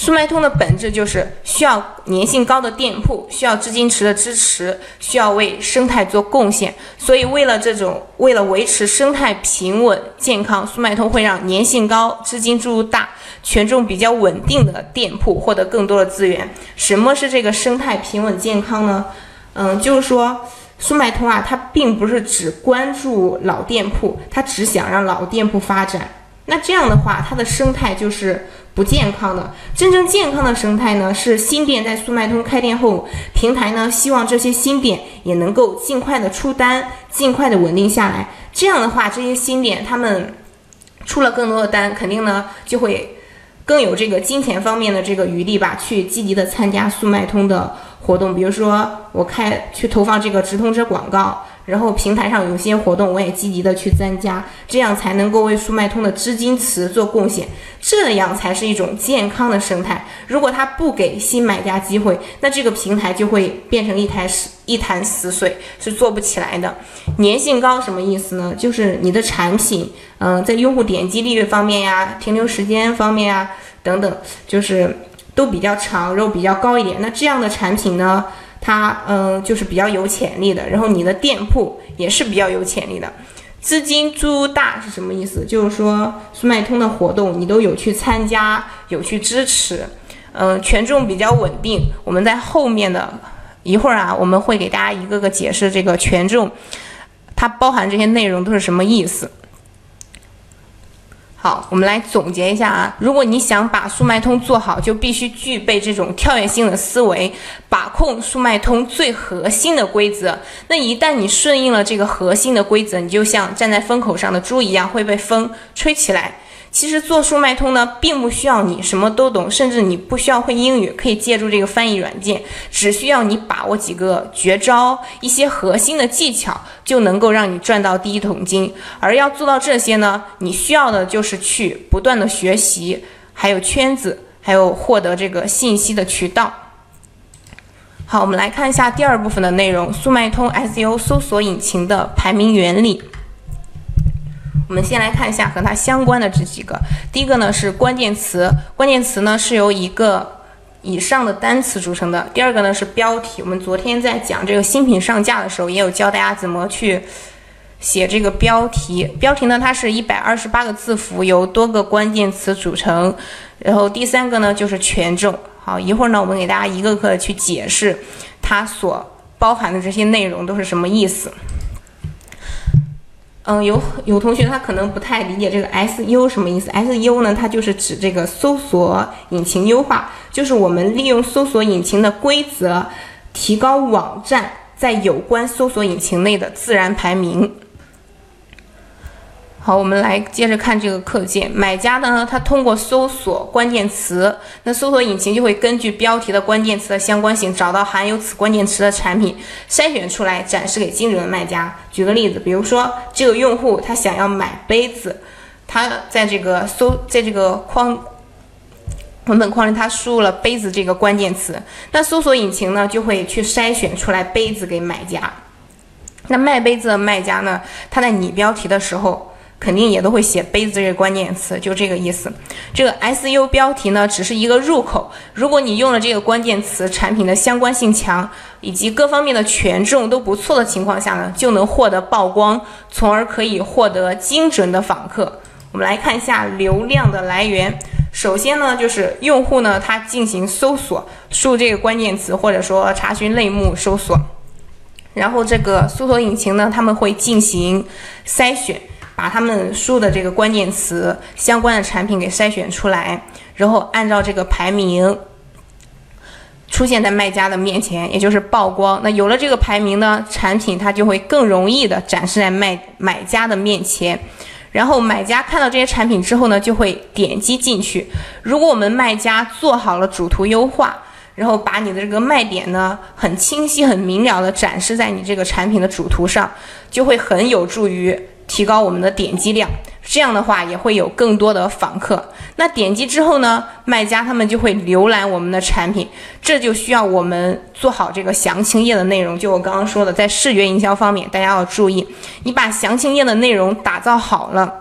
速卖通的本质就是需要粘性高的店铺，需要资金池的支持，需要为生态做贡献。所以，为了这种，为了维持生态平稳健康，速卖通会让粘性高、资金注入大、权重比较稳定的店铺获得更多的资源。什么是这个生态平稳健康呢？嗯，就是说。速卖通啊，它并不是只关注老店铺，它只想让老店铺发展。那这样的话，它的生态就是不健康的。真正健康的生态呢，是新店在速卖通开店后，平台呢希望这些新店也能够尽快的出单，尽快的稳定下来。这样的话，这些新店他们出了更多的单，肯定呢就会更有这个金钱方面的这个余力吧，去积极的参加速卖通的。活动，比如说我开去投放这个直通车广告，然后平台上有些活动，我也积极的去参加，这样才能够为速卖通的资金池做贡献，这样才是一种健康的生态。如果他不给新买家机会，那这个平台就会变成一台死一潭死水，是做不起来的。粘性高什么意思呢？就是你的产品，嗯，在用户点击率方面呀，停留时间方面呀，等等，就是。都比较长，肉比较高一点。那这样的产品呢，它嗯就是比较有潜力的。然后你的店铺也是比较有潜力的。资金注入大是什么意思？就是说速卖通的活动你都有去参加，有去支持，嗯，权重比较稳定。我们在后面的一会儿啊，我们会给大家一个个解释这个权重，它包含这些内容都是什么意思。好，我们来总结一下啊。如果你想把速卖通做好，就必须具备这种跳跃性的思维，把控速卖通最核心的规则。那一旦你顺应了这个核心的规则，你就像站在风口上的猪一样，会被风吹起来。其实做速卖通呢，并不需要你什么都懂，甚至你不需要会英语，可以借助这个翻译软件，只需要你把握几个绝招、一些核心的技巧，就能够让你赚到第一桶金。而要做到这些呢，你需要的就是去不断的学习，还有圈子，还有获得这个信息的渠道。好，我们来看一下第二部分的内容：速卖通 SEO 搜索引擎的排名原理。我们先来看一下和它相关的这几个。第一个呢是关键词，关键词呢是由一个以上的单词组成的。第二个呢是标题，我们昨天在讲这个新品上架的时候，也有教大家怎么去写这个标题。标题呢，它是一百二十八个字符，由多个关键词组成。然后第三个呢就是权重。好，一会儿呢我们给大家一个个去解释它所包含的这些内容都是什么意思。嗯，有有同学他可能不太理解这个 S U 什么意思。S U 呢，它就是指这个搜索引擎优化，就是我们利用搜索引擎的规则，提高网站在有关搜索引擎内的自然排名。好，我们来接着看这个课件。买家呢，他通过搜索关键词，那搜索引擎就会根据标题的关键词的相关性，找到含有此关键词的产品，筛选出来展示给精准的卖家。举个例子，比如说这个用户他想要买杯子，他在这个搜，在这个框文本框里，他输入了杯子这个关键词，那搜索引擎呢就会去筛选出来杯子给买家。那卖杯子的卖家呢，他在拟标题的时候。肯定也都会写杯子这个关键词，就这个意思。这个 SU 标题呢，只是一个入口。如果你用了这个关键词，产品的相关性强，以及各方面的权重都不错的情况下呢，就能获得曝光，从而可以获得精准的访客。我们来看一下流量的来源。首先呢，就是用户呢，他进行搜索，输入这个关键词，或者说查询类目搜索，然后这个搜索引擎呢，他们会进行筛选。把他们输的这个关键词相关的产品给筛选出来，然后按照这个排名出现在卖家的面前，也就是曝光。那有了这个排名呢，产品它就会更容易的展示在卖买家的面前。然后买家看到这些产品之后呢，就会点击进去。如果我们卖家做好了主图优化，然后把你的这个卖点呢很清晰、很明了的展示在你这个产品的主图上，就会很有助于。提高我们的点击量，这样的话也会有更多的访客。那点击之后呢，卖家他们就会浏览我们的产品，这就需要我们做好这个详情页的内容。就我刚刚说的，在视觉营销方面，大家要注意，你把详情页的内容打造好了，